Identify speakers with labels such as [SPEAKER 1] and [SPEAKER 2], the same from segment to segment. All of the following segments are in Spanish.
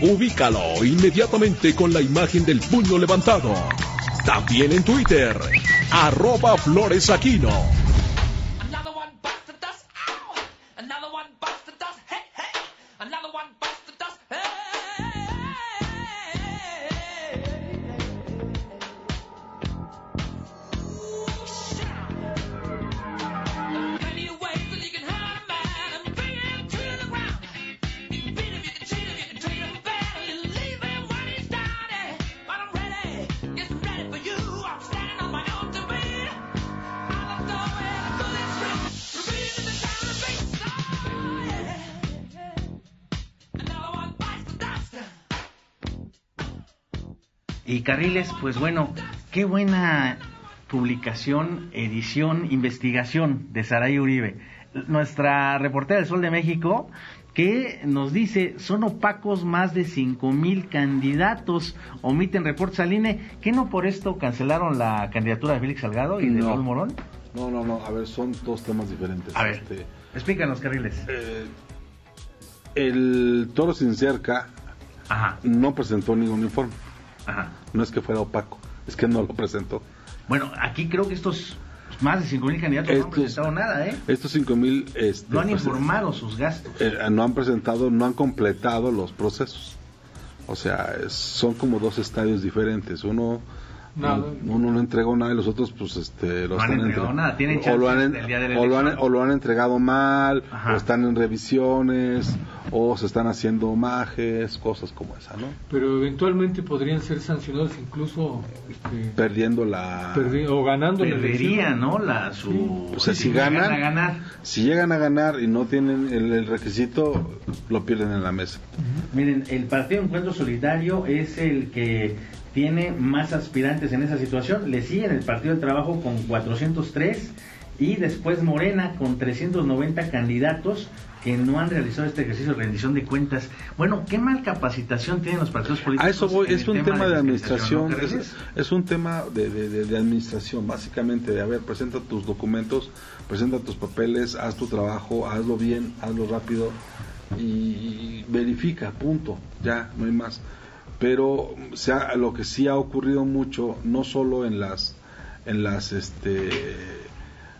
[SPEAKER 1] Ubícalo inmediatamente con la imagen del puño levantado. También en Twitter, arroba floresaquino.
[SPEAKER 2] Another
[SPEAKER 3] Y Carriles, pues bueno, qué buena publicación, edición, investigación de Saray Uribe, nuestra reportera del Sol de México, que nos dice, son opacos más de cinco mil candidatos, omiten reportes al INE, que no por esto cancelaron la candidatura de Félix Salgado y de
[SPEAKER 4] No.
[SPEAKER 3] Raúl Morón.
[SPEAKER 4] No, no, no, a ver, son dos temas diferentes.
[SPEAKER 3] A ver.
[SPEAKER 4] Este,
[SPEAKER 3] Explícanos, Carriles.
[SPEAKER 4] eh, el Toro Sin Cerca
[SPEAKER 3] Ajá,
[SPEAKER 4] no presentó ningún informe.
[SPEAKER 3] Ajá.
[SPEAKER 4] No es que fuera opaco, es que no lo presentó.
[SPEAKER 3] Bueno, aquí creo que estos más de cinco mil candidatos no han
[SPEAKER 4] Estos-
[SPEAKER 3] presentado nada, ¿eh?
[SPEAKER 4] Estos 5 mil este,
[SPEAKER 3] No han
[SPEAKER 4] pues,
[SPEAKER 3] informado sus gastos.
[SPEAKER 4] eh, no han presentado, no han completado los procesos. O sea, es- son como dos estadios diferentes. Uno,
[SPEAKER 5] Nada.
[SPEAKER 4] uno no entregó nada y los otros, pues, este, lo
[SPEAKER 3] No han entregado
[SPEAKER 4] entre-
[SPEAKER 3] nada, tienen
[SPEAKER 4] o, lo han, en-
[SPEAKER 3] del día de la
[SPEAKER 4] o lo han- o lo han entregado mal,
[SPEAKER 3] Ajá.
[SPEAKER 4] o están en revisiones, o se están haciendo homajes, cosas como esa, ¿no?
[SPEAKER 5] Pero eventualmente podrían ser sancionados incluso este,
[SPEAKER 4] Perdiendo la.
[SPEAKER 5] perdi- o ganando la
[SPEAKER 3] Perdería,
[SPEAKER 5] elección.
[SPEAKER 3] ¿no? La, su...
[SPEAKER 4] O sea, si
[SPEAKER 3] llegan
[SPEAKER 4] ganan-
[SPEAKER 3] a ganar.
[SPEAKER 4] Si llegan a ganar y no tienen el, el requisito, lo pierden en la mesa.
[SPEAKER 3] Miren, el Partido Encuentro Solidario es el que tiene más aspirantes en esa situación. Le siguen el Partido del Trabajo con 403 y después Morena con 390 candidatos que no han realizado este ejercicio de rendición de cuentas. Bueno, ¿qué mal capacitación tienen los partidos políticos?
[SPEAKER 4] A eso voy, es un tema de administración,
[SPEAKER 3] ¿no
[SPEAKER 4] es, un tema de, de- de- de administración, básicamente, de, a ver, presenta tus documentos, presenta tus papeles, haz tu trabajo, hazlo bien, hazlo rápido y verifica, punto, ya, no hay más. Pero se ha- lo que sí ha ocurrido mucho, no solo en las, en las, este,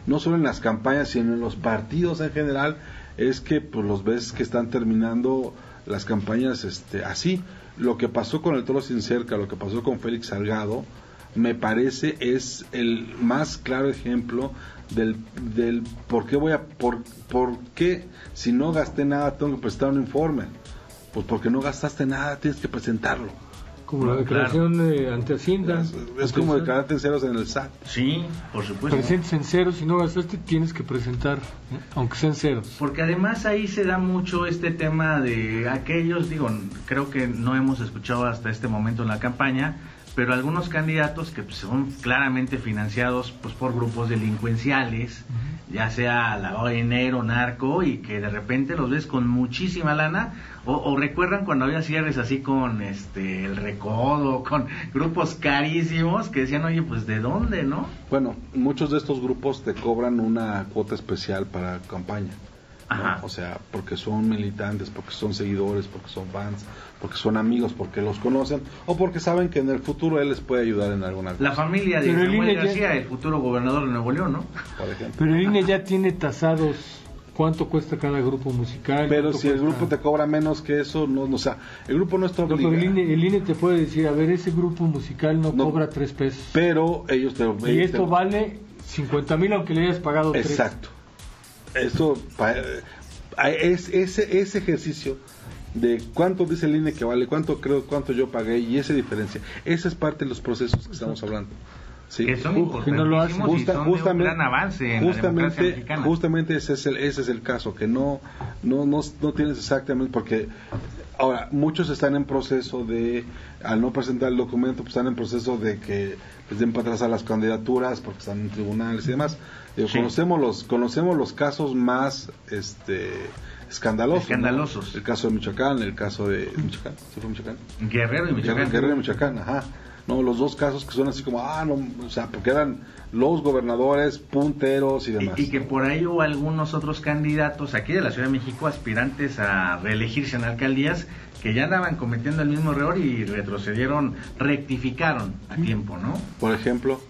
[SPEAKER 4] no solo en las campañas, sino en los partidos en general, es que pues los ves que están terminando las campañas este así. Lo que pasó con el Toro Sin Cerca, lo que pasó con Félix Salgado, me parece es el más claro ejemplo del, del por qué voy a por, por qué si no gasté nada tengo que presentar un informe. Pues porque no gastaste nada, tienes que presentarlo.
[SPEAKER 5] Como la declaración eh, ante Hacienda.
[SPEAKER 4] Es, como declararte en ceros en el SAT.
[SPEAKER 3] Sí, por supuesto.
[SPEAKER 5] Presentes en ceros, si no gastaste tienes que presentar, ¿eh? aunque sean ceros.
[SPEAKER 3] Porque además ahí se da mucho este tema de aquellos, digo, creo que no hemos escuchado hasta este momento en la campaña, pero algunos candidatos que pues, son claramente financiados pues por grupos delincuenciales, ya sea lavado de dinero, narco, y que de repente los ves con muchísima lana, o, o recuerdan cuando había cierres así con este el recodo, con grupos carísimos que decían, oye, pues de dónde, ¿no?
[SPEAKER 4] Bueno, muchos de estos grupos te cobran una cuota especial para campaña. ¿no?
[SPEAKER 3] Ajá.
[SPEAKER 4] O sea, porque son militantes, porque son seguidores, porque son fans, porque son amigos, porque los conocen, o porque saben que en el futuro él les puede ayudar en alguna cosa.
[SPEAKER 3] La familia de
[SPEAKER 5] Pero el
[SPEAKER 3] Samuel
[SPEAKER 5] INE ya-
[SPEAKER 3] García, el futuro gobernador de Nuevo León, ¿no?
[SPEAKER 4] por ejemplo.
[SPEAKER 5] Pero el INE ya tiene tasados cuánto cuesta cada grupo musical.
[SPEAKER 4] Pero si el grupo te cobra menos que eso, no, no, o sea, el grupo no está obligado.
[SPEAKER 5] el, INE, el INE te puede decir, a ver, ese grupo musical no,
[SPEAKER 4] No.
[SPEAKER 5] cobra tres pesos.
[SPEAKER 4] Pero ellos te
[SPEAKER 5] y
[SPEAKER 4] ellos
[SPEAKER 5] esto
[SPEAKER 4] te-
[SPEAKER 5] vale 50 mil aunque le hayas pagado tres.
[SPEAKER 4] Exacto. Esto pa- eh, es ese ese ejercicio de cuánto dice el INE que vale, cuánto creo, cuánto yo pagué y esa diferencia. Esa es parte de los procesos que estamos hablando. Sí.
[SPEAKER 3] que son
[SPEAKER 5] no lo hacen.
[SPEAKER 3] importantísimos y
[SPEAKER 4] Justa-
[SPEAKER 3] son de un
[SPEAKER 4] justamente,
[SPEAKER 3] gran avance en la
[SPEAKER 4] justamente,
[SPEAKER 3] mexicana.
[SPEAKER 4] justamente ese es el ese es el caso que no no no, no tienes exactamente porque ahora muchos están en proceso de al no presentar el documento pues están en proceso de que les den para atrás a las candidaturas porque están en tribunales y demás Digo,
[SPEAKER 3] Sí.
[SPEAKER 4] conocemos los conocemos los casos más este escandalosos ¿no? El caso de Michoacán el caso de Michoacán ¿sí fue Michoacán
[SPEAKER 3] Guerrero y Michoacán.
[SPEAKER 4] Guerrero, Guerrero y Michoacán, ajá. No, los dos casos que son así como, ah, no, o sea, porque eran los gobernadores punteros y demás.
[SPEAKER 3] Y, y que por ahí hubo algunos otros candidatos aquí de la Ciudad de México, aspirantes a reelegirse en alcaldías, que ya andaban cometiendo el mismo error y retrocedieron, rectificaron a tiempo, ¿no?
[SPEAKER 4] Por ejemplo,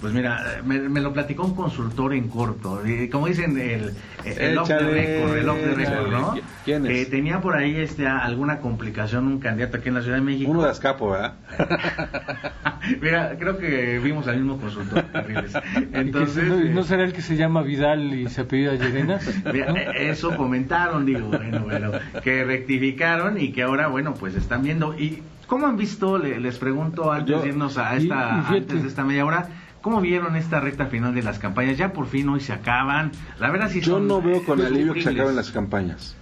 [SPEAKER 3] Pues mira, me, me lo platicó un consultor en corto, y como dicen, el, el off the
[SPEAKER 4] Échale,
[SPEAKER 3] record, el off the record. ¿no?
[SPEAKER 4] ¿Quién es?
[SPEAKER 3] Que tenía por ahí este, alguna complicación un candidato aquí en la Ciudad de México.
[SPEAKER 4] uno de Azcapo, ¿verdad?
[SPEAKER 3] Mira, creo que vimos al mismo consultor. Entonces,
[SPEAKER 5] no,
[SPEAKER 3] eh,
[SPEAKER 5] ¿no será el que se llama Vidal y se apellida Llerenas?
[SPEAKER 3] Mira, eh, eso comentaron, digo, bueno, bueno, que rectificaron y que ahora, bueno, pues están viendo. ¿Y cómo han visto, le- les pregunto antes
[SPEAKER 4] Yo-
[SPEAKER 3] de irnos a esta,
[SPEAKER 5] y
[SPEAKER 3] antes de esta media hora, ¿cómo vieron esta recta final de las campañas? Ya por fin hoy se acaban. La verdad sí
[SPEAKER 4] Yo
[SPEAKER 3] son,
[SPEAKER 4] no veo con alivio que se acaben las campañas.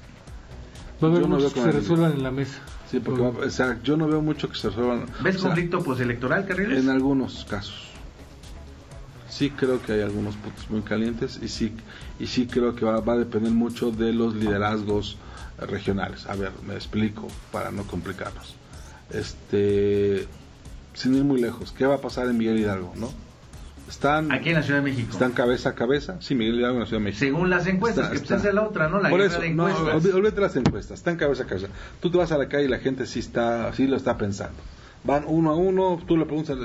[SPEAKER 5] Va a haber
[SPEAKER 4] Yo no
[SPEAKER 5] muchos
[SPEAKER 4] veo
[SPEAKER 5] que se
[SPEAKER 4] el-
[SPEAKER 5] resuelvan en la mesa.
[SPEAKER 4] Sí, porque va- o sea, yo no veo mucho que se resuelvan.
[SPEAKER 3] ¿Ves
[SPEAKER 4] o sea,
[SPEAKER 3] conflicto postelectoral, Carriles?
[SPEAKER 4] En algunos casos. Sí creo que hay algunos puntos muy calientes y sí y sí creo que va, va a depender mucho de los liderazgos regionales. A ver, me explico para no complicarnos. Este, sin ir muy lejos, ¿qué va a pasar en Miguel Hidalgo, no? Están
[SPEAKER 3] Aquí en la Ciudad de México.
[SPEAKER 4] están cabeza a cabeza, sí, Miguel Hidalgo en la Ciudad de México.
[SPEAKER 3] Según las encuestas,
[SPEAKER 4] Está-
[SPEAKER 3] que pues
[SPEAKER 4] está.
[SPEAKER 3] esa es la otra, ¿no? La
[SPEAKER 4] Por eso,
[SPEAKER 3] de
[SPEAKER 4] no, olvídate las encuestas, están cabeza a cabeza. Tú te vas a la calle y la gente sí está, sí lo está pensando. Van uno a uno, tú le preguntas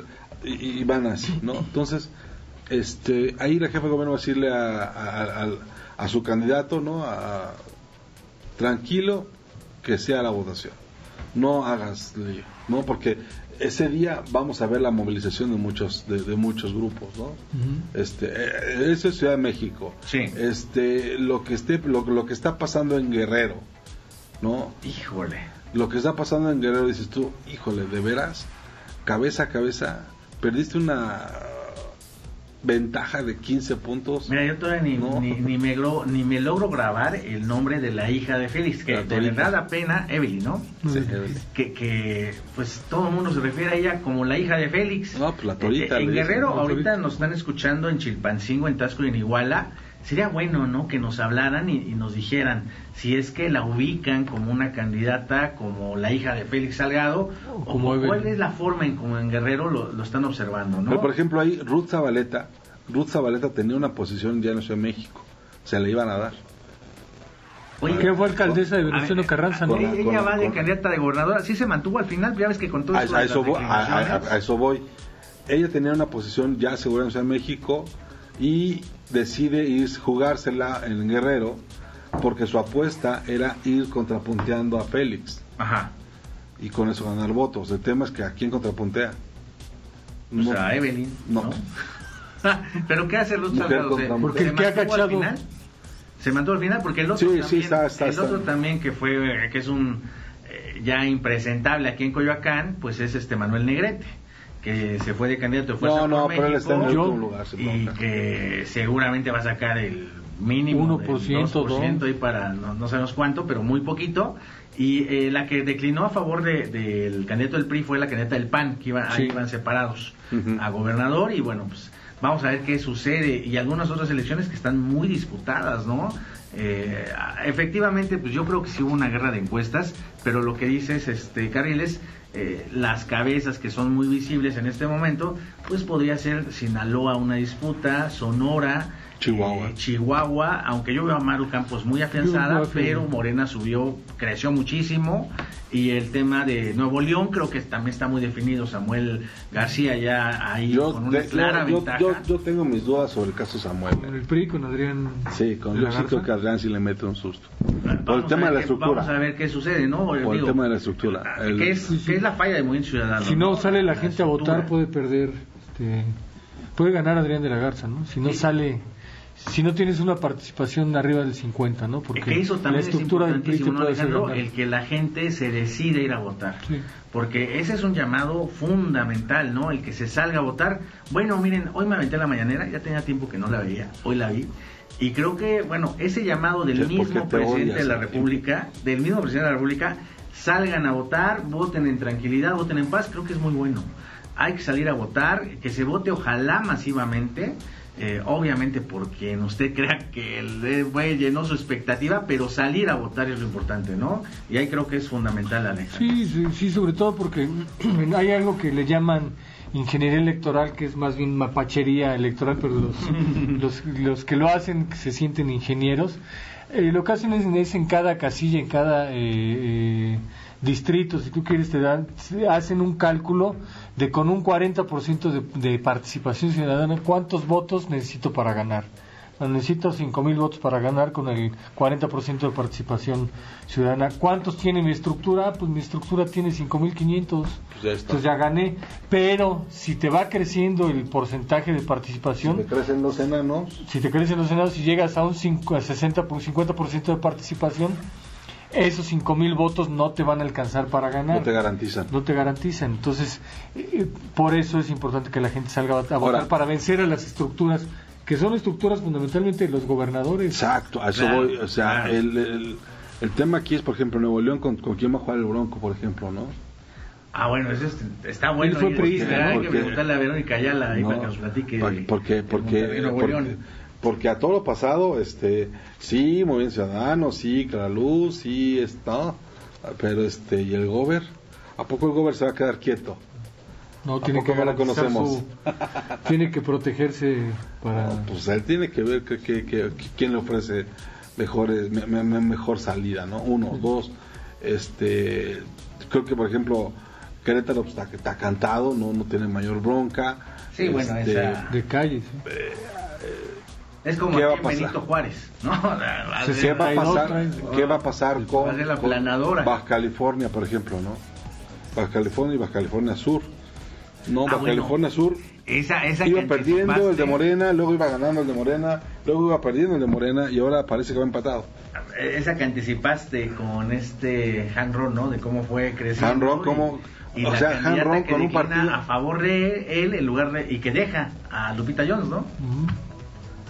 [SPEAKER 4] y, y van así, ¿no? Entonces, este, ahí la jefa de gobierno va a decirle a, a su candidato, ¿no? A- tranquilo, que sea la votación. No hagas lío, ¿no? Porque ese día vamos a ver la movilización de muchos, de, de muchos grupos, ¿no? Este, eh, eso es Ciudad de México.
[SPEAKER 3] Sí.
[SPEAKER 4] Este, lo que esté, lo, lo que está pasando en Guerrero, ¿no?
[SPEAKER 3] Híjole.
[SPEAKER 4] Lo que está pasando en Guerrero dices tú, híjole, de veras, cabeza a cabeza, perdiste una ventaja de 15 puntos.
[SPEAKER 3] Mira, yo todavía ni,
[SPEAKER 4] No.
[SPEAKER 3] ni, ni me logro, ni me logro grabar el nombre de la hija de Félix, que
[SPEAKER 4] La
[SPEAKER 3] de verdad da pena, Evelyn, ¿no?
[SPEAKER 4] Sí. Evelyn.
[SPEAKER 3] Que, que pues todo el mundo se refiere a ella como la hija de Félix.
[SPEAKER 4] No, pues la Torita,
[SPEAKER 3] Eh, en
[SPEAKER 4] le dicen,
[SPEAKER 3] Guerrero,
[SPEAKER 4] la
[SPEAKER 3] ahorita
[SPEAKER 5] Torita.
[SPEAKER 3] nos están escuchando en Chilpancingo, en Tasco y en Iguala. Sería bueno, ¿no? Que nos hablaran y, y nos dijeran si es que la ubican como una candidata, como la hija de Félix Salgado, o
[SPEAKER 5] como
[SPEAKER 3] cuál es la forma en como en Guerrero lo, lo están observando, ¿no?
[SPEAKER 4] Pero por ejemplo ahí Ruth Zabaleta, Ruth Zabaleta tenía una posición ya en la Ciudad de México, se la iban a dar.
[SPEAKER 3] Oye,
[SPEAKER 5] ¿Qué fue alcaldesa de Venustiano Carranza, no?
[SPEAKER 3] Ella
[SPEAKER 4] con-
[SPEAKER 3] va de
[SPEAKER 4] con-
[SPEAKER 3] candidata de gobernadora, sí se mantuvo al final, ya ves que con todo
[SPEAKER 4] A,
[SPEAKER 3] esto
[SPEAKER 4] a eso voy, a- a-
[SPEAKER 3] declinaciones-
[SPEAKER 4] a eso voy. Ella tenía una posición ya segura en Ciudad de México y decide ir jugársela en Guerrero porque su apuesta era ir contrapunteando a Félix
[SPEAKER 3] Ajá.
[SPEAKER 4] y con eso ganar votos. El tema es que a quién contrapuntea.
[SPEAKER 3] O
[SPEAKER 4] No.
[SPEAKER 3] sea, Evelyn.
[SPEAKER 4] No.
[SPEAKER 3] Pero ¿qué hace Salgado?
[SPEAKER 4] contra
[SPEAKER 3] ¿Se-.
[SPEAKER 5] Porque
[SPEAKER 3] se
[SPEAKER 5] el que ha
[SPEAKER 3] mantuvo al final? Se mantuvo al final porque el otro
[SPEAKER 4] Sí, sí,
[SPEAKER 3] también,
[SPEAKER 4] está- está-
[SPEAKER 3] el
[SPEAKER 4] está.
[SPEAKER 3] otro también que fue, que es un eh, ya impresentable aquí en Coyoacán, pues es este Manuel Negrete, que se fue de candidato de Fuerza
[SPEAKER 4] No, no,
[SPEAKER 3] por
[SPEAKER 4] pero él está en el último lugar.
[SPEAKER 3] y
[SPEAKER 4] bronca.
[SPEAKER 3] que seguramente va a sacar el mínimo
[SPEAKER 5] 1%,
[SPEAKER 3] del 2%
[SPEAKER 5] dos.
[SPEAKER 3] y para no, no sabemos cuánto, pero muy poquito. Y eh, la que declinó a favor de- del candidato del PRI fue la candidata del PAN, que iba, ahí iban separados a gobernador y bueno, pues vamos a ver qué sucede y algunas otras elecciones que están muy disputadas, ¿no? Eh, efectivamente, pues yo creo que sí hubo una guerra de encuestas, pero lo que dices, este, Carriles, eh, las cabezas que son muy visibles en este momento, pues podría ser Sinaloa una disputa, Sonora,
[SPEAKER 4] Chihuahua.
[SPEAKER 3] eh, Chihuahua, aunque yo veo a Maru Campos muy afianzada, pero Morena subió, creció muchísimo. Y el tema de Nuevo León creo que también está muy definido. Samuel García ya ahí
[SPEAKER 4] Yo,
[SPEAKER 3] con una
[SPEAKER 4] de-
[SPEAKER 3] clara
[SPEAKER 4] yo-
[SPEAKER 3] ventaja.
[SPEAKER 4] yo- yo tengo mis dudas sobre el caso Samuel.
[SPEAKER 5] Con el PRI, con Adrián.
[SPEAKER 4] Sí, con que Adrián sí le mete un susto.
[SPEAKER 3] Vamos
[SPEAKER 4] Por el
[SPEAKER 3] a
[SPEAKER 4] tema de la
[SPEAKER 3] qué-
[SPEAKER 4] estructura.
[SPEAKER 3] Vamos a ver qué sucede, ¿no?
[SPEAKER 4] Por el tema de la estructura.
[SPEAKER 3] ah,
[SPEAKER 4] El-
[SPEAKER 3] ¿Qué es, qué es la falla de Movimiento Ciudadano?
[SPEAKER 5] Si no sale la
[SPEAKER 3] La
[SPEAKER 5] gente a votar, puede perder. Este, puede ganar Adrián de la Garza, ¿no? Si no
[SPEAKER 3] Sí.
[SPEAKER 5] sale. Si no tienes una participación arriba del 50, ¿no? Porque
[SPEAKER 3] que eso también
[SPEAKER 5] la estructura
[SPEAKER 3] es
[SPEAKER 5] del
[SPEAKER 3] el que la gente se decide ir a votar.
[SPEAKER 5] Sí.
[SPEAKER 3] Porque ese es un llamado fundamental, ¿no? El que se salga a votar. Bueno, miren, hoy me aventé la mañanera, ya tenía tiempo que no la veía, hoy la vi. Y creo que, bueno, ese llamado del mismo
[SPEAKER 4] te
[SPEAKER 3] presidente
[SPEAKER 4] odias,
[SPEAKER 3] de la
[SPEAKER 4] ¿eh?
[SPEAKER 3] República, del mismo presidente de la República, salgan a votar, voten en tranquilidad, voten en paz, creo que es muy bueno. Hay que salir a votar, que se vote ojalá masivamente, eh, obviamente porque usted crea que el eh, güey llenó su expectativa, pero salir a votar es lo importante, ¿no? Y ahí creo que es fundamental, Alejandro.
[SPEAKER 5] Sí, sí, sí, sobre todo porque hay algo que le llaman ingeniería electoral, que es más bien mapachería electoral, pero los, los, los que lo hacen se sienten ingenieros. Eh, lo que hacen es, es en cada casilla, en cada eh, eh, distrito, si tú quieres, te dan, se hacen un cálculo de con un 40% de, de participación ciudadana, cuántos votos necesito para ganar. Necesito 5.000 votos para ganar con el 40% de participación ciudadana. ¿Cuántos tiene mi estructura? Pues mi estructura tiene 5.500.
[SPEAKER 4] Pues ya está.
[SPEAKER 5] Entonces ya gané. Pero si te va creciendo el porcentaje de
[SPEAKER 4] Si
[SPEAKER 5] participación,
[SPEAKER 4] te crecen los enanos,
[SPEAKER 5] si te crecen los senados y llegas a un 5, a 60, por 50% de participación, esos 5.000 votos no te van a alcanzar para ganar.
[SPEAKER 4] no te garantizan.
[SPEAKER 5] No te garantizan. Entonces, eh, por eso es importante que la gente salga a votar
[SPEAKER 4] Ahora-
[SPEAKER 5] para vencer a las estructuras, que son estructuras fundamentalmente de los gobernadores.
[SPEAKER 4] Exacto, a eso
[SPEAKER 3] Claro,
[SPEAKER 4] voy. O sea,
[SPEAKER 3] claro.
[SPEAKER 4] el, el, el tema aquí es, por ejemplo, Nuevo León, con, con quién va a jugar el Bronco, por ejemplo, ¿no?
[SPEAKER 3] Ah, bueno, eso es- está bueno.
[SPEAKER 5] Fue
[SPEAKER 3] porque
[SPEAKER 5] ¿no?
[SPEAKER 3] Hay que preguntarle a Verónica Ayala ahí
[SPEAKER 4] No,
[SPEAKER 3] para que nos platique.
[SPEAKER 4] porque porque porque. Porque a todo lo pasado este sí Movimiento Ciudadano sí Clara Luz sí está pero este y el gober a poco el gober se va a quedar quieto
[SPEAKER 5] No,
[SPEAKER 4] ¿A
[SPEAKER 5] tiene
[SPEAKER 4] poco
[SPEAKER 5] que
[SPEAKER 4] no lo conocemos?
[SPEAKER 5] su- tiene que protegerse para...
[SPEAKER 4] No, pues él tiene que ver que, que- que- que- quién le ofrece mejores me- me- me- mejor salida no uno dos este creo que por ejemplo Querétaro pues, está, está cantado no no tiene mayor bronca
[SPEAKER 3] Sí, bueno,
[SPEAKER 4] Este,
[SPEAKER 3] esa-
[SPEAKER 5] de calle. ¿sí?
[SPEAKER 3] Es como
[SPEAKER 4] ¿Qué va a
[SPEAKER 3] aquí
[SPEAKER 4] pasar?
[SPEAKER 3] Benito Juárez, ¿no? La-
[SPEAKER 4] ¿Qué va a pasar, ¿qué va a pasar con. Baja California, por ejemplo, no? Baja California y Baja California Sur. No,
[SPEAKER 3] Ah,
[SPEAKER 4] Baja
[SPEAKER 3] bueno.
[SPEAKER 4] California Sur
[SPEAKER 3] Esa, esa
[SPEAKER 4] iba perdiendo el de Morena, luego iba ganando el de Morena, luego iba perdiendo el de Morena y ahora parece que va empatado.
[SPEAKER 3] Esa que anticipaste con este Han Ron, ¿no? De cómo fue creciendo.
[SPEAKER 4] Han Ron,
[SPEAKER 3] y-
[SPEAKER 4] cómo-
[SPEAKER 3] Y,
[SPEAKER 4] o
[SPEAKER 3] la
[SPEAKER 4] sea, Han Ron
[SPEAKER 3] que
[SPEAKER 4] con un partido-
[SPEAKER 3] a favor de él en lugar de... Y que deja a Lupita Jones, ¿no?
[SPEAKER 5] Ujú.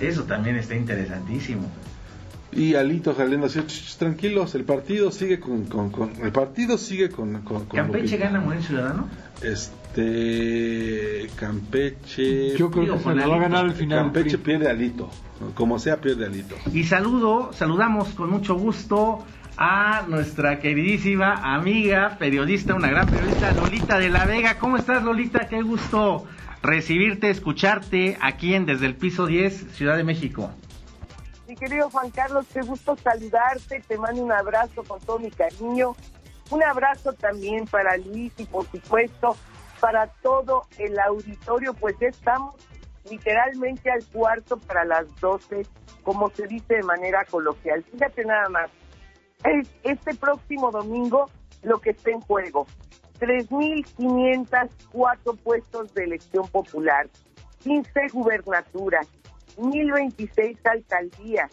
[SPEAKER 3] Eso también está interesantísimo.
[SPEAKER 4] Y Alito saliendo así, "Ch, ch, tranquilos, el partido sigue con, con- con- el partido sigue con, con, con
[SPEAKER 3] ¿Campeche
[SPEAKER 4] Lupita".
[SPEAKER 3] gana Movimiento Ciudadano?
[SPEAKER 4] Este Campeche
[SPEAKER 5] Yo creo
[SPEAKER 3] Digo,
[SPEAKER 5] que se lo va a ganar al final.
[SPEAKER 4] Campeche pierde Alito, como sea pierde Alito.
[SPEAKER 3] Y saludo, saludamos con mucho gusto a nuestra queridísima amiga, periodista, una gran periodista, Lolita de la Vega. ¿Cómo estás, Lolita? Qué gusto recibirte, escucharte aquí en Desde el Piso 10, Ciudad de México.
[SPEAKER 6] Mi querido Juan Carlos, qué gusto saludarte, te mando un abrazo con todo mi cariño, un abrazo también para Luis y por supuesto para todo el auditorio, pues ya estamos literalmente al cuarto para las 12, como se dice de manera coloquial. Fíjate nada más, es este próximo domingo lo que está en juego, 3.504 puestos de elección popular, 15 gubernaturas, 1026 alcaldías,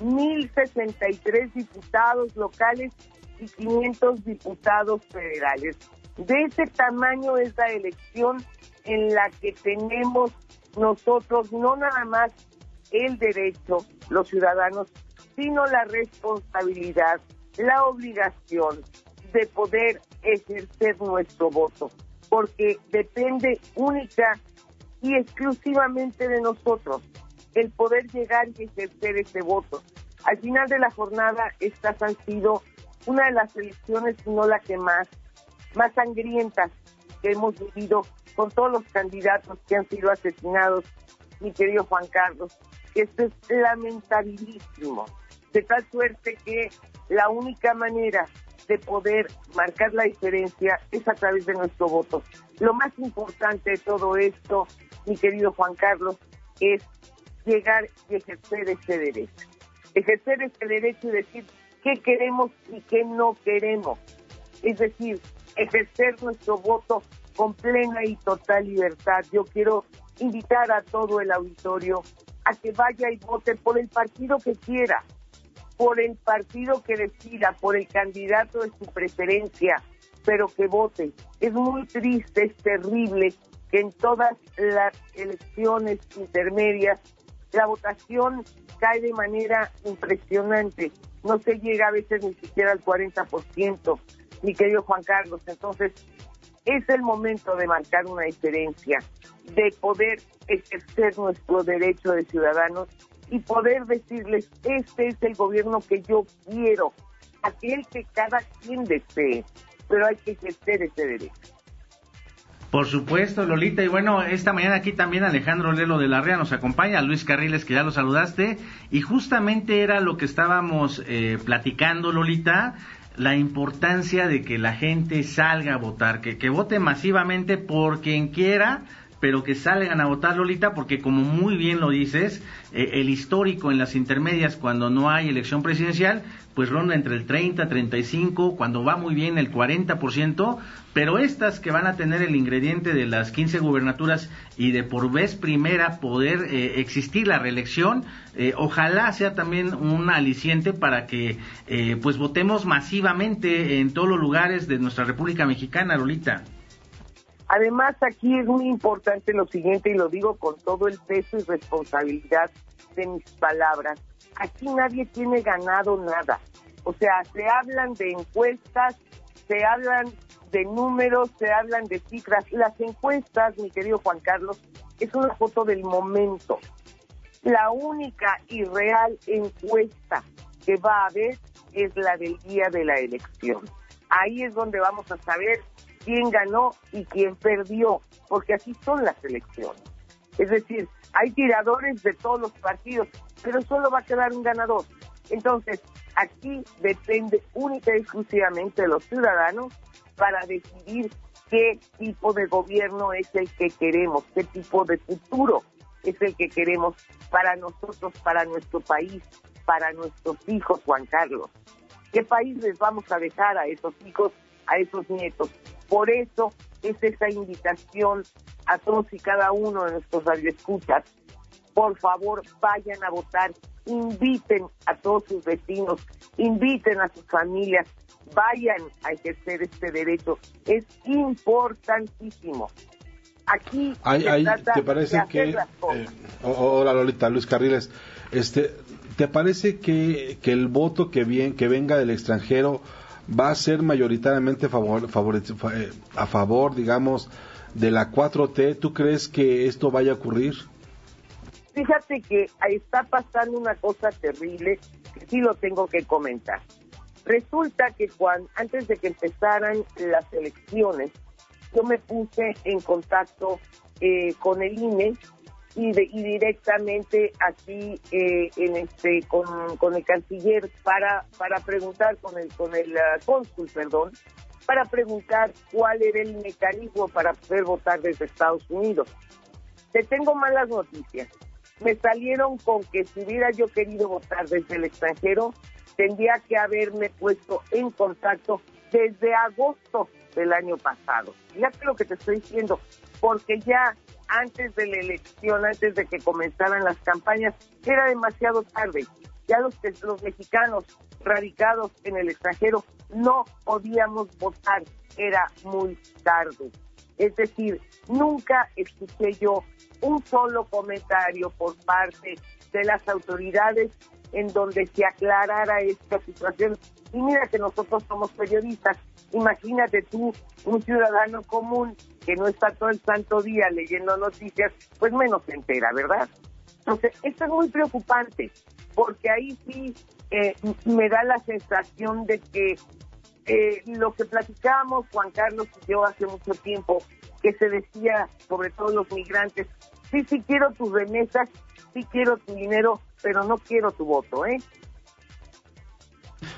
[SPEAKER 6] 1063 diputados locales y 500 diputados federales. De ese tamaño es la elección en la que tenemos nosotros no nada más el derecho, los ciudadanos, sino la responsabilidad, la obligación de poder ejercer nuestro voto, porque depende única y exclusivamente de nosotros el poder llegar y ejercer ese voto. Al final de la jornada, estas han sido una de las elecciones, si no la que más, más sangrientas que hemos vivido con todos los candidatos que han sido asesinados, mi querido Juan Carlos. Esto es lamentabilísimo. De tal suerte que la única manera de poder marcar la diferencia es a través de nuestro voto. Lo más importante de todo esto, mi querido Juan Carlos, es llegar y ejercer ese derecho. Ejercer ese derecho y decir qué queremos y qué no queremos. Es decir, ejercer nuestro voto con plena y total libertad. Yo quiero invitar a todo el auditorio a que vaya y vote por el partido que quiera, por el partido que decida, por el candidato de su preferencia, pero que vote. Es muy triste, es terrible que en todas las elecciones intermedias la votación cae de manera impresionante. No se llega a veces ni siquiera al 40%, mi querido Juan Carlos. Entonces, es el momento de marcar una diferencia, de poder ejercer nuestro derecho de ciudadanos y poder decirles, este es el gobierno que yo quiero, aquel que cada quien desee, pero hay que ejercer ese derecho.
[SPEAKER 3] Por supuesto, Lolita. Y bueno, esta mañana aquí también Alejandro Lelo de la Rea nos acompaña, Luis Carriles, que ya lo saludaste. Y justamente era lo que estábamos eh, platicando, Lolita, la importancia de que la gente salga a votar, que, que vote masivamente por quien quiera, pero que salgan a votar, Lolita, porque como muy bien lo dices, eh, el histórico en las intermedias, cuando no hay elección presidencial, pues ronda entre el 30, 35, cuando va muy bien el 40%, pero estas que van a tener el ingrediente de las 15 gubernaturas y de por vez primera poder eh, existir la reelección, eh, ojalá sea también un aliciente para que eh, pues votemos masivamente en todos los lugares de nuestra República Mexicana, Lolita.
[SPEAKER 6] Además, aquí es muy importante lo siguiente, y lo digo con todo el peso y responsabilidad de mis palabras. Aquí nadie tiene ganado nada. O sea, se hablan de encuestas, se hablan de números, se hablan de cifras. Las encuestas, mi querido Juan Carlos, es una foto del momento. La única y real encuesta que va a haber es la del día de la elección. Ahí es donde vamos a saber quién ganó y quién perdió, porque así son las elecciones. Es decir, hay tiradores de todos los partidos, pero solo va a quedar un ganador. Entonces, aquí depende única y exclusivamente de los ciudadanos para decidir qué tipo de gobierno es el que queremos, qué tipo de futuro es el que queremos para nosotros, para nuestro país, para nuestros hijos, Juan Carlos. ¿Qué país les vamos a dejar a esos hijos, a esos nietos? Por eso es esa invitación a todos y cada uno de nuestros radioescuchas. Por favor, vayan a votar, inviten a todos sus vecinos, inviten a sus familias, vayan a ejercer este derecho. Es importantísimo. Aquí
[SPEAKER 4] Ay,
[SPEAKER 6] se
[SPEAKER 4] ay,
[SPEAKER 6] trata
[SPEAKER 4] ¿Te
[SPEAKER 6] de
[SPEAKER 4] parece
[SPEAKER 6] hacer
[SPEAKER 4] que...
[SPEAKER 6] las cosas.
[SPEAKER 4] eh, hola Lolita, Luis Carriles. Este, ¿Te parece que, que el voto que, bien, que venga del extranjero va a ser mayoritariamente favor, favore- fa- eh, a favor, digamos, de la 4T? ¿Tú crees que esto vaya a ocurrir?
[SPEAKER 6] Fíjate que está pasando una cosa terrible que sí lo tengo que comentar. Resulta que cuando, antes de que empezaran las elecciones, yo me puse en contacto eh, con el INE y, de- y directamente aquí eh, en este con, el canciller para para preguntar con el con el ah, cónsul, perdón, para preguntar cuál era el mecanismo para poder votar desde Estados Unidos. Te tengo malas noticias. Me salieron con que si hubiera yo querido votar desde el extranjero, tendría que haberme puesto en contacto desde agosto del año pasado. Fíjate lo que te estoy diciendo, porque ya antes de la elección, antes de que comenzaran las campañas, era demasiado tarde. Ya los, los mexicanos radicados en el extranjero no podíamos votar, era muy tarde. Es decir, nunca escuché yo un solo comentario por parte de las autoridades en donde se aclarara esta situación. Y mira que nosotros somos periodistas. Imagínate tú, un ciudadano común que no está todo el santo día leyendo noticias, pues menos se entera, ¿verdad? Entonces, esto es muy preocupante, porque ahí sí eh, me da la sensación de que eh, lo que platicábamos Juan Carlos y yo hace mucho tiempo, que se decía, sobre todo los migrantes, sí, sí quiero tus remesas, sí quiero tu dinero, pero no quiero tu voto, ¿eh?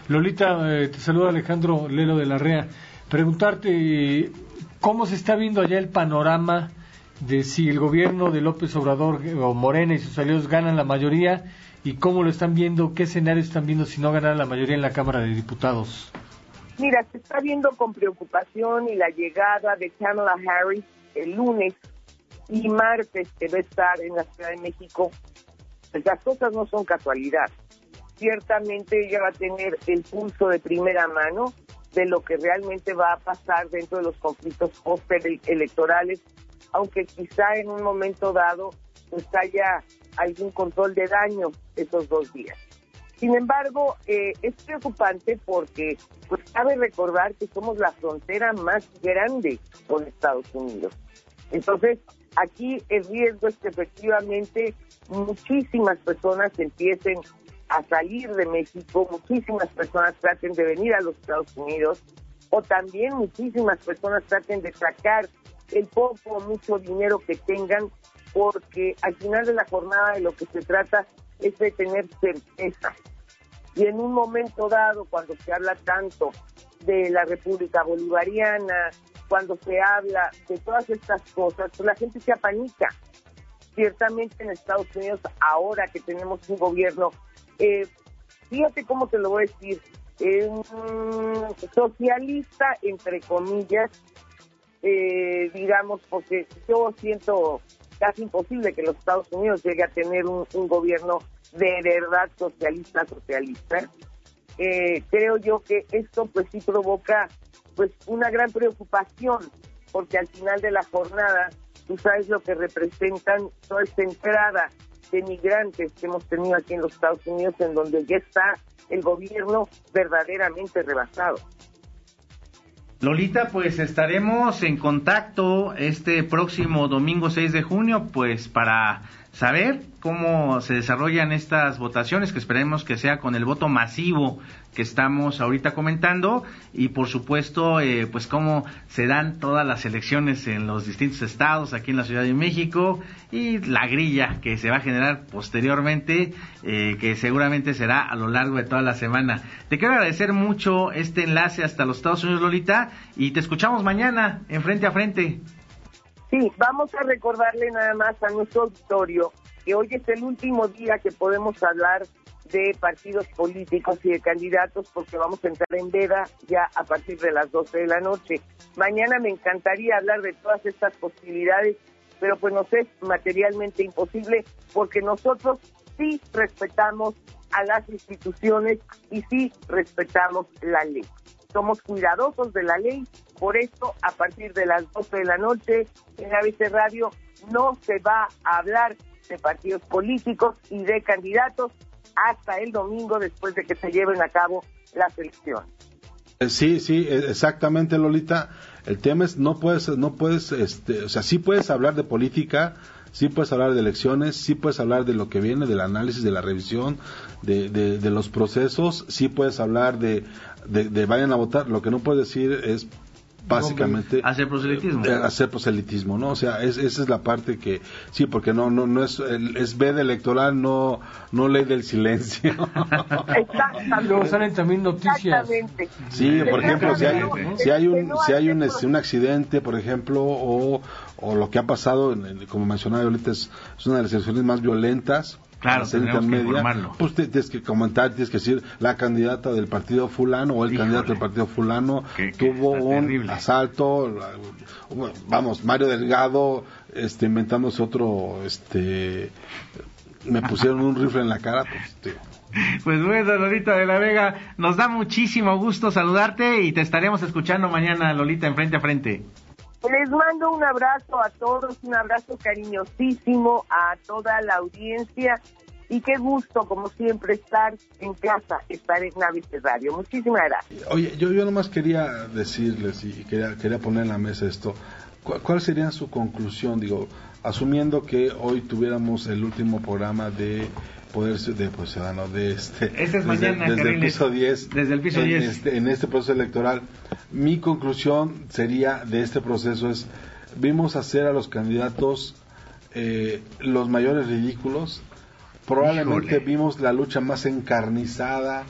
[SPEAKER 5] Lolita, eh, te saluda Alejandro Lelo de la REA. Preguntarte cómo se está viendo allá el panorama de si el gobierno de López Obrador eh, o Morena y sus aliados ganan la mayoría y cómo lo están viendo, qué escenario están viendo si no ganan la mayoría en la Cámara de Diputados.
[SPEAKER 6] Mira, se está viendo con preocupación y la llegada de Kamala Harris el lunes y martes que va a estar en la Ciudad de México Las cosas no son casualidad. Ciertamente ella va a tener el pulso de primera mano de lo que realmente va a pasar dentro de los conflictos post-electorales, aunque quizá en un momento dado pues haya algún control de daño esos dos días. Sin embargo, eh, es preocupante porque pues cabe recordar que somos la frontera más grande con Estados Unidos. Entonces, aquí el riesgo es que efectivamente muchísimas personas empiecen a salir de México, muchísimas personas traten de venir a los Estados Unidos o también muchísimas personas traten de sacar el poco o mucho dinero que tengan porque al final de la jornada de lo que se trata es de tener certeza. Y en un momento dado, cuando se habla tanto de la República Bolivariana, cuando se habla de todas estas cosas, pues la gente se apanica. Ciertamente en Estados Unidos, ahora que tenemos un gobierno, eh, fíjate cómo te lo voy a decir, eh, un socialista, entre comillas, eh, digamos, porque yo siento casi imposible que los Estados Unidos llegue a tener un, un gobierno de verdad socialista, socialista. Eh, creo yo que esto pues sí provoca pues una gran preocupación, porque al final de la jornada, tú sabes lo que representan toda esta entrada de migrantes que hemos tenido aquí en los Estados Unidos, en donde ya está el gobierno verdaderamente rebasado.
[SPEAKER 3] Lolita, pues estaremos en contacto este próximo domingo 6 de junio, pues para saber cómo se desarrollan estas votaciones, que esperemos que sea con el voto masivo que estamos ahorita comentando y por supuesto eh, pues cómo se dan todas las elecciones en los distintos estados aquí en la Ciudad de México y la grilla que se va a generar posteriormente eh, que seguramente será a lo largo de toda la semana. Te quiero agradecer mucho este enlace hasta los Estados Unidos Lolita y te escuchamos mañana en frente a frente.
[SPEAKER 6] Sí, vamos a recordarle nada más a nuestro auditorio que hoy es el último día que podemos hablar de partidos políticos y de candidatos porque vamos a entrar en veda ya a partir de las 12 de la noche. Mañana me encantaría hablar de todas estas posibilidades, pero pues nos es materialmente imposible porque nosotros sí respetamos a las instituciones y sí respetamos la ley. Somos cuidadosos de la ley, por eso a partir de las 12 de la noche en ABC Radio no se va a hablar de partidos políticos y de candidatos hasta el domingo después de que se lleven a cabo las elecciones.
[SPEAKER 4] Sí, sí, eh, exactamente, Lolita. El tema es no puedes, no puedes, este, o sea, sí puedes hablar de política, sí puedes hablar de elecciones, sí puedes hablar de lo que viene, del análisis, de la revisión, de, de, de los procesos, sí puedes hablar de, de, de vayan a votar. Lo que no puedes decir es básicamente
[SPEAKER 3] Hacer proselitismo.
[SPEAKER 4] eh, hacer proselitismo, ¿no? O sea, es, esa es la parte que sí, porque no no no es el- es veda electoral, no no ley del silencio.
[SPEAKER 6] Exactamente.
[SPEAKER 5] Luego salen también noticias.
[SPEAKER 6] Exactamente.
[SPEAKER 4] Sí, por ejemplo, si hay, si hay un, si hay un, este, un accidente, por ejemplo, o, o lo que ha pasado, como mencionaba ahorita, es, es una de las elecciones más violentas.
[SPEAKER 3] Claro,
[SPEAKER 4] la ciencia
[SPEAKER 3] tendremos que
[SPEAKER 4] media,
[SPEAKER 3] informarlo.
[SPEAKER 4] Pues tienes que comentar, tienes que decir, la candidata del partido fulano o el
[SPEAKER 3] Híjole.
[SPEAKER 4] candidato del partido fulano tuvo un
[SPEAKER 3] terrible.
[SPEAKER 4] asalto, vamos, Mario Delgado, este, inventándose otro, este, me pusieron un rifle en la cara, pues, tío.
[SPEAKER 3] Pues bueno, Lolita de la Vega, nos da muchísimo gusto saludarte y te estaremos escuchando mañana, Lolita, en frente a frente.
[SPEAKER 6] Les mando un abrazo a todos, un abrazo cariñosísimo a toda la audiencia y qué gusto, como siempre, estar en casa, estar en Navis Radio. Muchísimas gracias.
[SPEAKER 4] Oye, yo, yo nomás quería decirles y quería, quería poner en la mesa esto. ¿Cuál, sería su conclusión? Digo, asumiendo que hoy tuviéramos el último programa de Poder pues, Ciudadano, de este.
[SPEAKER 3] Este es
[SPEAKER 4] desde,
[SPEAKER 3] mañana,
[SPEAKER 4] desde el piso 10.
[SPEAKER 3] Desde el piso
[SPEAKER 4] en
[SPEAKER 3] 10.
[SPEAKER 4] Este, en este proceso electoral. Mi conclusión sería de este proceso es: vimos hacer a los candidatos eh, los mayores ridículos. Probablemente
[SPEAKER 3] Híjole.
[SPEAKER 4] vimos la lucha más encarnizada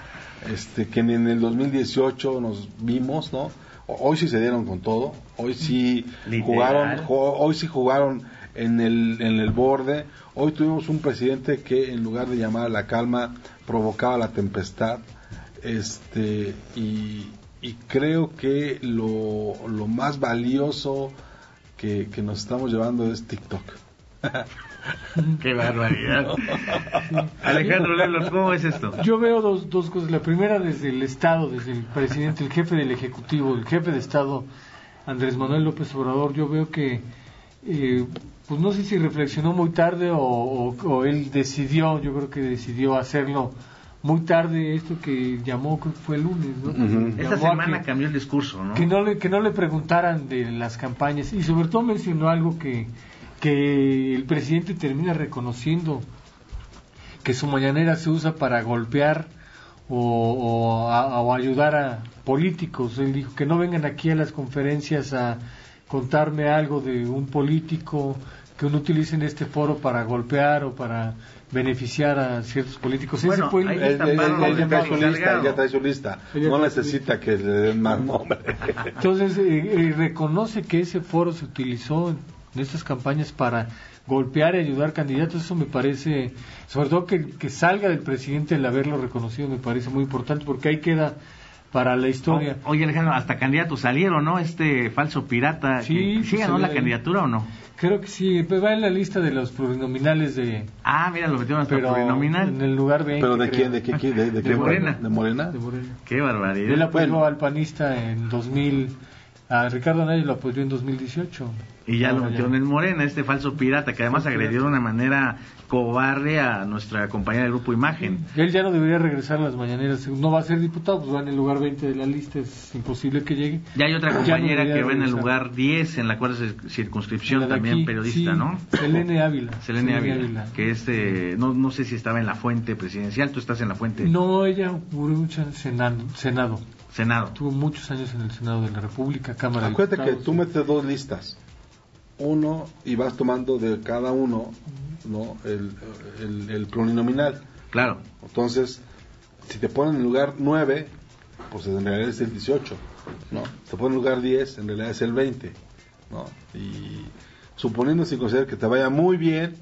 [SPEAKER 4] este, que en el 2018 nos vimos, ¿no? Hoy sí se dieron con todo, hoy sí
[SPEAKER 3] Literal.
[SPEAKER 4] jugaron, hoy sí jugaron en el, en el borde, hoy tuvimos un presidente que en lugar de llamar a la calma provocaba la tempestad, este, y, y creo que lo, lo más valioso que, que nos estamos llevando es TikTok.
[SPEAKER 3] Qué barbaridad. Alejandro Lelo, ¿cómo es esto?
[SPEAKER 5] Yo veo dos, dos cosas. La primera desde el Estado, desde el presidente, el jefe del Ejecutivo, el jefe de Estado, Andrés Manuel López Obrador, yo veo que, eh, pues no sé si reflexionó muy tarde o, o- o él decidió, yo creo que decidió hacerlo muy tarde, esto que llamó, creo que fue el lunes.
[SPEAKER 3] Esta semana
[SPEAKER 5] que-
[SPEAKER 3] cambió el discurso, ¿no?
[SPEAKER 5] que no le que no le preguntaran de las campañas y sobre todo mencionó algo que que el presidente termina reconociendo que su mañanera se usa para golpear o, o a- o ayudar a políticos él dijo que no vengan aquí a las conferencias a contarme algo de un político que no utilicen este foro para golpear o para beneficiar a ciertos políticos Ese
[SPEAKER 3] Bueno,
[SPEAKER 5] fue el-
[SPEAKER 3] ahí
[SPEAKER 4] ya trae su lista,
[SPEAKER 3] Salgado.
[SPEAKER 4] ya trae su lista.
[SPEAKER 5] Ella
[SPEAKER 4] No necesita que le den más nombre.
[SPEAKER 5] Entonces, eh, eh, reconoce que ese foro se utilizó en estas campañas para golpear y ayudar candidatos. Eso me parece, sobre todo que, que salga del presidente el haberlo reconocido, me parece muy importante porque ahí queda para la historia.
[SPEAKER 3] O- Oye, Alejandro, hasta candidatos salieron, ¿no? Este falso pirata.
[SPEAKER 5] Sí, pues,
[SPEAKER 3] ¿Sí ganó la candidatura o no?
[SPEAKER 5] Creo que sí, pues va en la lista de los plurinominales de.
[SPEAKER 3] Ah, mira, lo metieron hasta
[SPEAKER 5] Pero
[SPEAKER 3] plurinominal.
[SPEAKER 5] en el lugar 20.
[SPEAKER 4] ¿Pero de
[SPEAKER 5] creo,
[SPEAKER 4] quién? ¿De qué? ¿De, de,
[SPEAKER 3] De
[SPEAKER 4] qué?
[SPEAKER 3] Morena.
[SPEAKER 4] ¿De Morena?
[SPEAKER 5] de Morena.
[SPEAKER 3] Qué barbaridad.
[SPEAKER 5] Él apoyó
[SPEAKER 4] Bueno.
[SPEAKER 5] al panista en 2000. A Ricardo Anaya lo apoyó en 2018.
[SPEAKER 3] Y ya lo metieron en Morena, este falso pirata, que además agredió de una manera cobarde a nuestra compañera del grupo Imagen.
[SPEAKER 5] Él ya no debería regresar a las mañaneras. No va a ser diputado, pues va en el lugar 20 de la lista. Es imposible que llegue.
[SPEAKER 3] Ya hay otra
[SPEAKER 5] no
[SPEAKER 3] compañera que va en el lugar 10 en la cuarta cir- circunscripción, también
[SPEAKER 5] aquí,
[SPEAKER 3] periodista,
[SPEAKER 5] sí,
[SPEAKER 3] ¿no?
[SPEAKER 5] Selene Ávila.
[SPEAKER 3] Selene Ávila, que este, no, no sé si estaba en la fuente presidencial, tú estás en la fuente
[SPEAKER 5] No, ella murió mucho en Senado, Senado.
[SPEAKER 3] Senado.
[SPEAKER 5] Tuvo muchos años en el Senado de la República, Cámara de
[SPEAKER 4] Acuérdate que
[SPEAKER 5] Diputados.
[SPEAKER 4] tú metes dos listas. Uno y vas tomando de cada uno no el, el, el plurinominal.
[SPEAKER 3] Claro.
[SPEAKER 4] Entonces, si te ponen en lugar 9, pues en realidad es el 18. ¿no? Te ponen en lugar 10, en realidad es el 20. ¿no? Y suponiendo sin considerar que te vaya muy bien,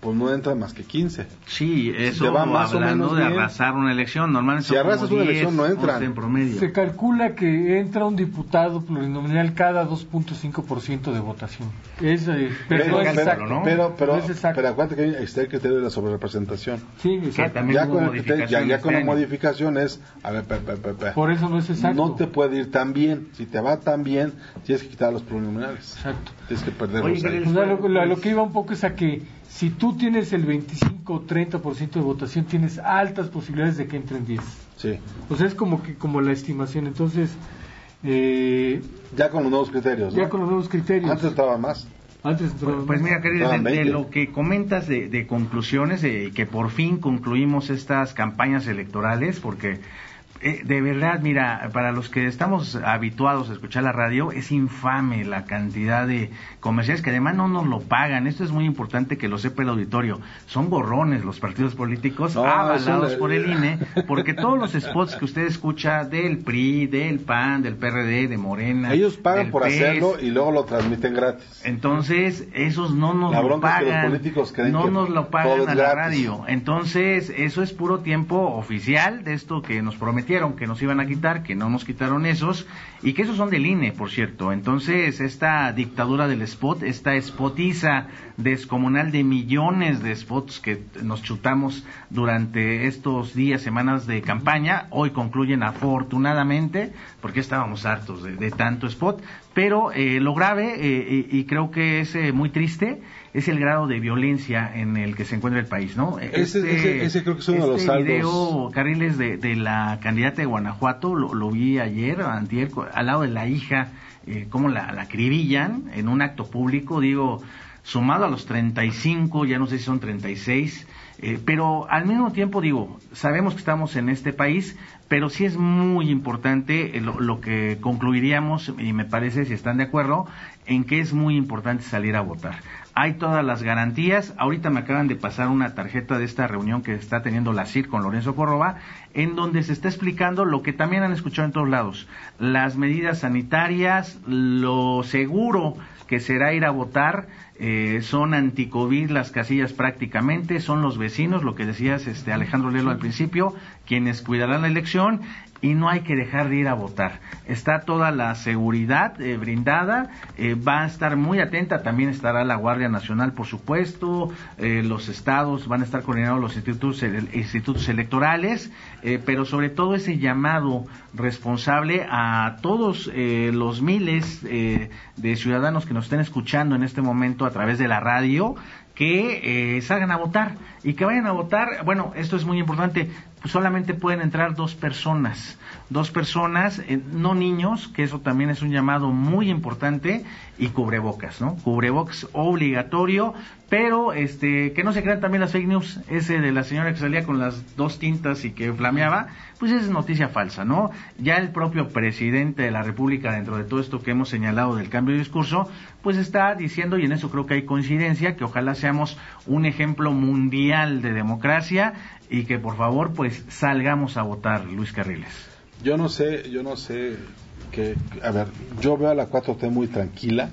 [SPEAKER 4] pues no entra más que 15.
[SPEAKER 3] Sí, eso
[SPEAKER 4] te va más o menos
[SPEAKER 3] de
[SPEAKER 4] bien.
[SPEAKER 3] arrasar una elección. Normalmente
[SPEAKER 4] Si arrasas una
[SPEAKER 3] 10,
[SPEAKER 4] elección, no entran.
[SPEAKER 3] 11 en promedio.
[SPEAKER 5] Se calcula que entra un diputado plurinominal cada 2.5% de votación. Es, eh, pero, no es
[SPEAKER 3] cálculo,
[SPEAKER 5] exacto,
[SPEAKER 3] ¿no?
[SPEAKER 4] pero, pero,
[SPEAKER 5] No es exacto.
[SPEAKER 4] pero acuérdate que está el criterio de la sobrerepresentación.
[SPEAKER 5] Sí, exacto.
[SPEAKER 4] Ya con, el criterio- ya,
[SPEAKER 3] este
[SPEAKER 4] con la
[SPEAKER 3] año.
[SPEAKER 4] modificación es, a ver, pe, pe, pe, pe.
[SPEAKER 5] Por eso no es exacto.
[SPEAKER 4] no te puede ir tan bien. Si te va tan bien, tienes que quitar los plurinominales.
[SPEAKER 5] Exacto.
[SPEAKER 4] Tienes que perderlos
[SPEAKER 3] Oye,
[SPEAKER 4] ahí.
[SPEAKER 3] Gabriel,
[SPEAKER 5] Pues a lo, lo- a lo que iba un poco es a que si tú tienes el 25 o 30% de votación, tienes altas posibilidades de que entren 10.
[SPEAKER 4] Sí.
[SPEAKER 5] O sea, es como que como la estimación. Entonces, eh,
[SPEAKER 4] Ya con los nuevos criterios. ¿no?
[SPEAKER 5] ya con los nuevos criterios.
[SPEAKER 4] Antes estaba más.
[SPEAKER 5] Antes
[SPEAKER 3] Pues, pues mira, querido, de, de
[SPEAKER 4] 20.
[SPEAKER 3] lo que comentas de, de conclusiones, de que por fin concluimos estas campañas electorales, porque eh, de verdad, mira, para los que estamos habituados a escuchar la radio, es infame la cantidad de comerciales que además no nos lo pagan. Esto es muy importante que lo sepa el auditorio. Son borrones los partidos políticos
[SPEAKER 4] No,
[SPEAKER 3] avalados por el INE, porque todos los spots que usted escucha del PRI, del PAN, del PRD, de Morena,
[SPEAKER 4] Ellos pagan por
[SPEAKER 3] PES,
[SPEAKER 4] hacerlo y luego lo transmiten gratis.
[SPEAKER 3] entonces, esos no nos
[SPEAKER 4] La
[SPEAKER 3] lo
[SPEAKER 4] es que los
[SPEAKER 3] pagan.
[SPEAKER 4] políticos creen
[SPEAKER 3] no
[SPEAKER 4] que
[SPEAKER 3] nos lo pagan a la
[SPEAKER 4] gratis.
[SPEAKER 3] radio. Entonces, eso es puro tiempo oficial de esto que nos que nos iban a quitar, que no nos quitaron esos, y que esos son del INE, por cierto. Entonces, esta dictadura del spot, esta spotiza descomunal de millones de spots que nos chutamos durante estos días, semanas de campaña, hoy concluyen afortunadamente, porque estábamos hartos de, de tanto spot, pero eh, lo grave, eh, y, y creo que es eh, muy triste, es el grado de violencia en el que se encuentra el país, ¿no?
[SPEAKER 4] Ese- ese- ese creo que es uno de los
[SPEAKER 3] este
[SPEAKER 4] saldos.
[SPEAKER 3] video, Carriles, de, de la candidata de Guanajuato, lo, lo vi ayer, antier, al lado de la hija, eh, cómo la, la acribillan en un acto público, digo, sumado a los 35, ya no sé si son 36, eh, pero al mismo tiempo digo, sabemos que estamos en este país, pero sí es muy importante eh, lo, lo que concluiríamos, y me parece, si están de acuerdo, en que es muy importante salir a votar. Hay todas las garantías. Ahorita me acaban de pasar una tarjeta de esta reunión que está teniendo la CIR con Lorenzo Córdoba, en donde se está explicando lo que también han escuchado en todos lados. Las medidas sanitarias, lo seguro que será ir a votar, eh, son anticovid las casillas prácticamente, son los vecinos, lo que decías este Alejandro Lelo al principio, quienes cuidarán la elección y no hay que dejar de ir a votar. Está toda la seguridad eh, brindada, eh, va a estar muy atenta, también estará la Guardia Nacional, por supuesto, eh, los estados van a estar coordinados los institutos, ele- institutos electorales, pero sobre todo ese llamado responsable a todos los miles de ciudadanos que nos estén escuchando en este momento a través de la radio, que salgan a votar y que vayan a votar. Bueno, esto es muy importante. Solamente pueden entrar dos personas, dos personas, eh, no niños, que eso también es un llamado muy importante, y cubrebocas, ¿no? Cubrebocas obligatorio, pero este que no se crean también las fake news, ese de la señora que salía con las dos tintas y que flameaba, pues es noticia falsa, ¿no? Ya el propio presidente de la República, dentro de todo esto que hemos señalado del cambio de discurso, pues está diciendo, y en eso creo que hay coincidencia, que ojalá seamos un ejemplo mundial de democracia y que por favor pues salgamos a votar, Luis Carriles.
[SPEAKER 4] Yo no sé, yo no sé que, a ver, yo veo a la 4T muy tranquila.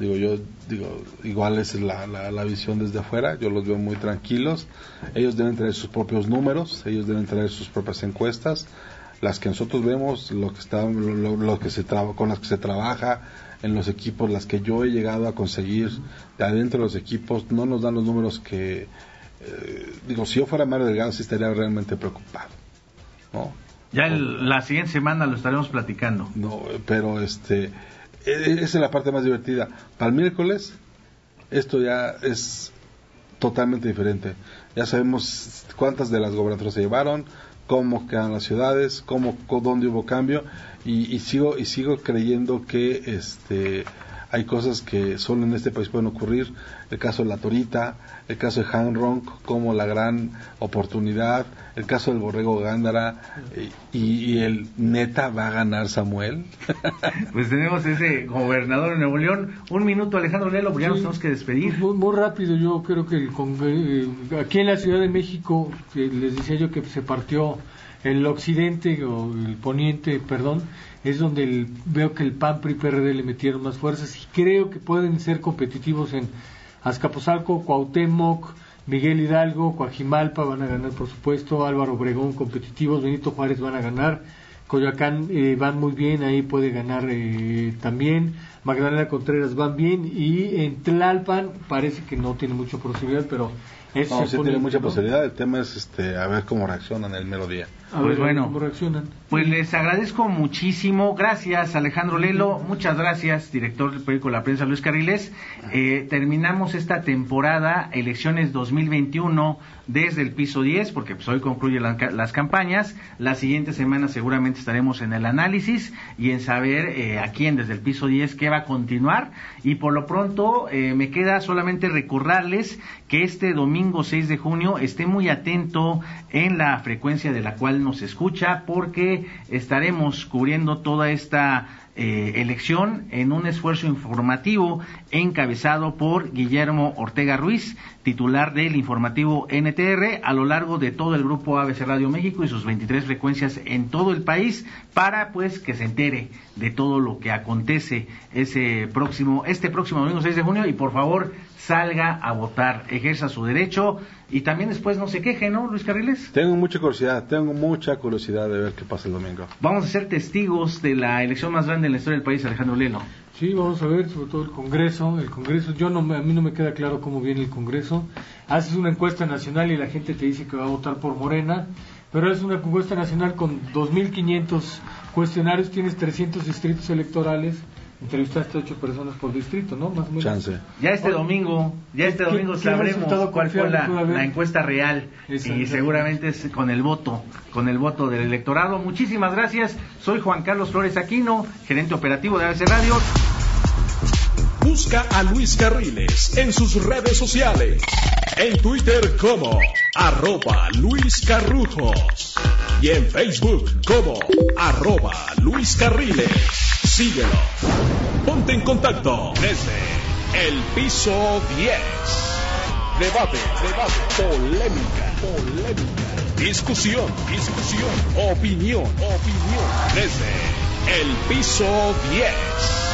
[SPEAKER 4] Digo, yo digo, igual es la, la, visión desde afuera, yo los veo muy tranquilos. Ellos deben tener sus propios números, ellos deben tener sus propias encuestas. Las que nosotros vemos, lo que está, lo- lo que se traba- con las que se trabaja en los equipos, las que yo he llegado a conseguir de adentro de los equipos, no nos dan los números que, eh, digo, si yo fuera Mario Delgado sí estaría realmente preocupado, ¿no?
[SPEAKER 3] Ya el- la siguiente semana lo estaremos platicando.
[SPEAKER 4] No, pero este, e- esa es la parte más divertida. Para el miércoles, esto ya es totalmente diferente. Ya sabemos cuántas de las gobernaturas se llevaron, cómo quedan las ciudades, cómo, dónde hubo cambio, y, y sigo y sigo creyendo que este hay cosas que solo en este país pueden ocurrir. El caso de la Torita, el caso de Han Ronk como la gran oportunidad, el caso del Borrego Gándara, y, y el neta va a ganar Samuel.
[SPEAKER 3] Pues tenemos ese gobernador de Nuevo León. Un minuto, Alejandro Lelo, porque ya nos tenemos que despedir.
[SPEAKER 5] Muy, muy rápido, yo creo que el eh, aquí en la Ciudad de México, que les decía yo que se partió el occidente o el poniente, perdón, es donde el- veo que el PAN, PRI, PRD le metieron más fuerzas y creo que pueden ser competitivos en Azcapotzalco, Cuauhtémoc, Miguel Hidalgo, Coajimalpa van a ganar por supuesto, Álvaro Obregón competitivos, Benito Juárez van a ganar, Coyoacán eh, van muy bien, ahí puede ganar eh, también. Magdalena Contreras van bien y en Tlalpan parece que no tiene mucha posibilidad, pero eso
[SPEAKER 4] No,
[SPEAKER 5] se
[SPEAKER 4] sí
[SPEAKER 5] pone-
[SPEAKER 4] tiene mucha
[SPEAKER 5] ¿no?
[SPEAKER 4] posibilidad. El tema es este, a ver cómo reaccionan el mero día.
[SPEAKER 5] A
[SPEAKER 3] Pues
[SPEAKER 5] ver
[SPEAKER 3] bueno.
[SPEAKER 5] cómo reaccionan.
[SPEAKER 3] Pues les agradezco muchísimo. Gracias, Alejandro Lelo. Muchas gracias, director del periódico La Prensa, Luis Carriles. Eh, terminamos esta temporada, elecciones 2021, desde el piso 10, porque pues hoy concluyen la- las campañas. La siguiente semana seguramente estaremos en el análisis y en saber eh, a quién desde el piso 10 qué va a continuar. Y por lo pronto eh, me queda solamente recordarles que este domingo 6 de junio esté muy atento en la frecuencia de la cual nos escucha porque estaremos cubriendo toda esta eh, elección en un esfuerzo informativo encabezado por Guillermo Ortega Ruiz, titular del informativo NTR, a lo largo de todo el grupo ABC Radio México y sus 23 frecuencias en todo el país, para pues que se entere de todo lo que acontece ese próximo, este próximo domingo 6 de junio. Y por favor salga a votar, ejerza su derecho y también después no se queje, ¿no, Luis Carriles?
[SPEAKER 4] Tengo mucha curiosidad, tengo mucha curiosidad de ver qué pasa el domingo.
[SPEAKER 3] Vamos a ser testigos de la elección más grande en la historia del país, Alejandro Lelo.
[SPEAKER 5] Sí, vamos a ver, sobre todo el Congreso. El Congreso, yo no, me- a mí no me queda claro cómo viene el Congreso. Haces una encuesta nacional y la gente te dice que va a votar por Morena, pero es una encuesta nacional con 2.500 cuestionarios, tienes 300 distritos electorales, entrevistaste a 8 personas por distrito, ¿no? Más o menos.
[SPEAKER 4] Chance.
[SPEAKER 3] Ya este
[SPEAKER 5] Oye,
[SPEAKER 3] domingo, ya este
[SPEAKER 5] ¿qué-
[SPEAKER 3] domingo sabremos cuál fue la, encuesta real y seguramente es con el voto, con el voto del electorado. Muchísimas gracias. Soy Juan Carlos Flores Aquino, gerente operativo de ABC Radio.
[SPEAKER 1] Busca a Luis Carriles en sus redes sociales. En Twitter como arroba Luis Carrujos. Y en Facebook como arroba Luis Carriles. Síguelo. Ponte en contacto desde el piso 10. Debate, debate, polémica, polémica. Discusión, discusión, opinión, opinión. Desde el piso 10.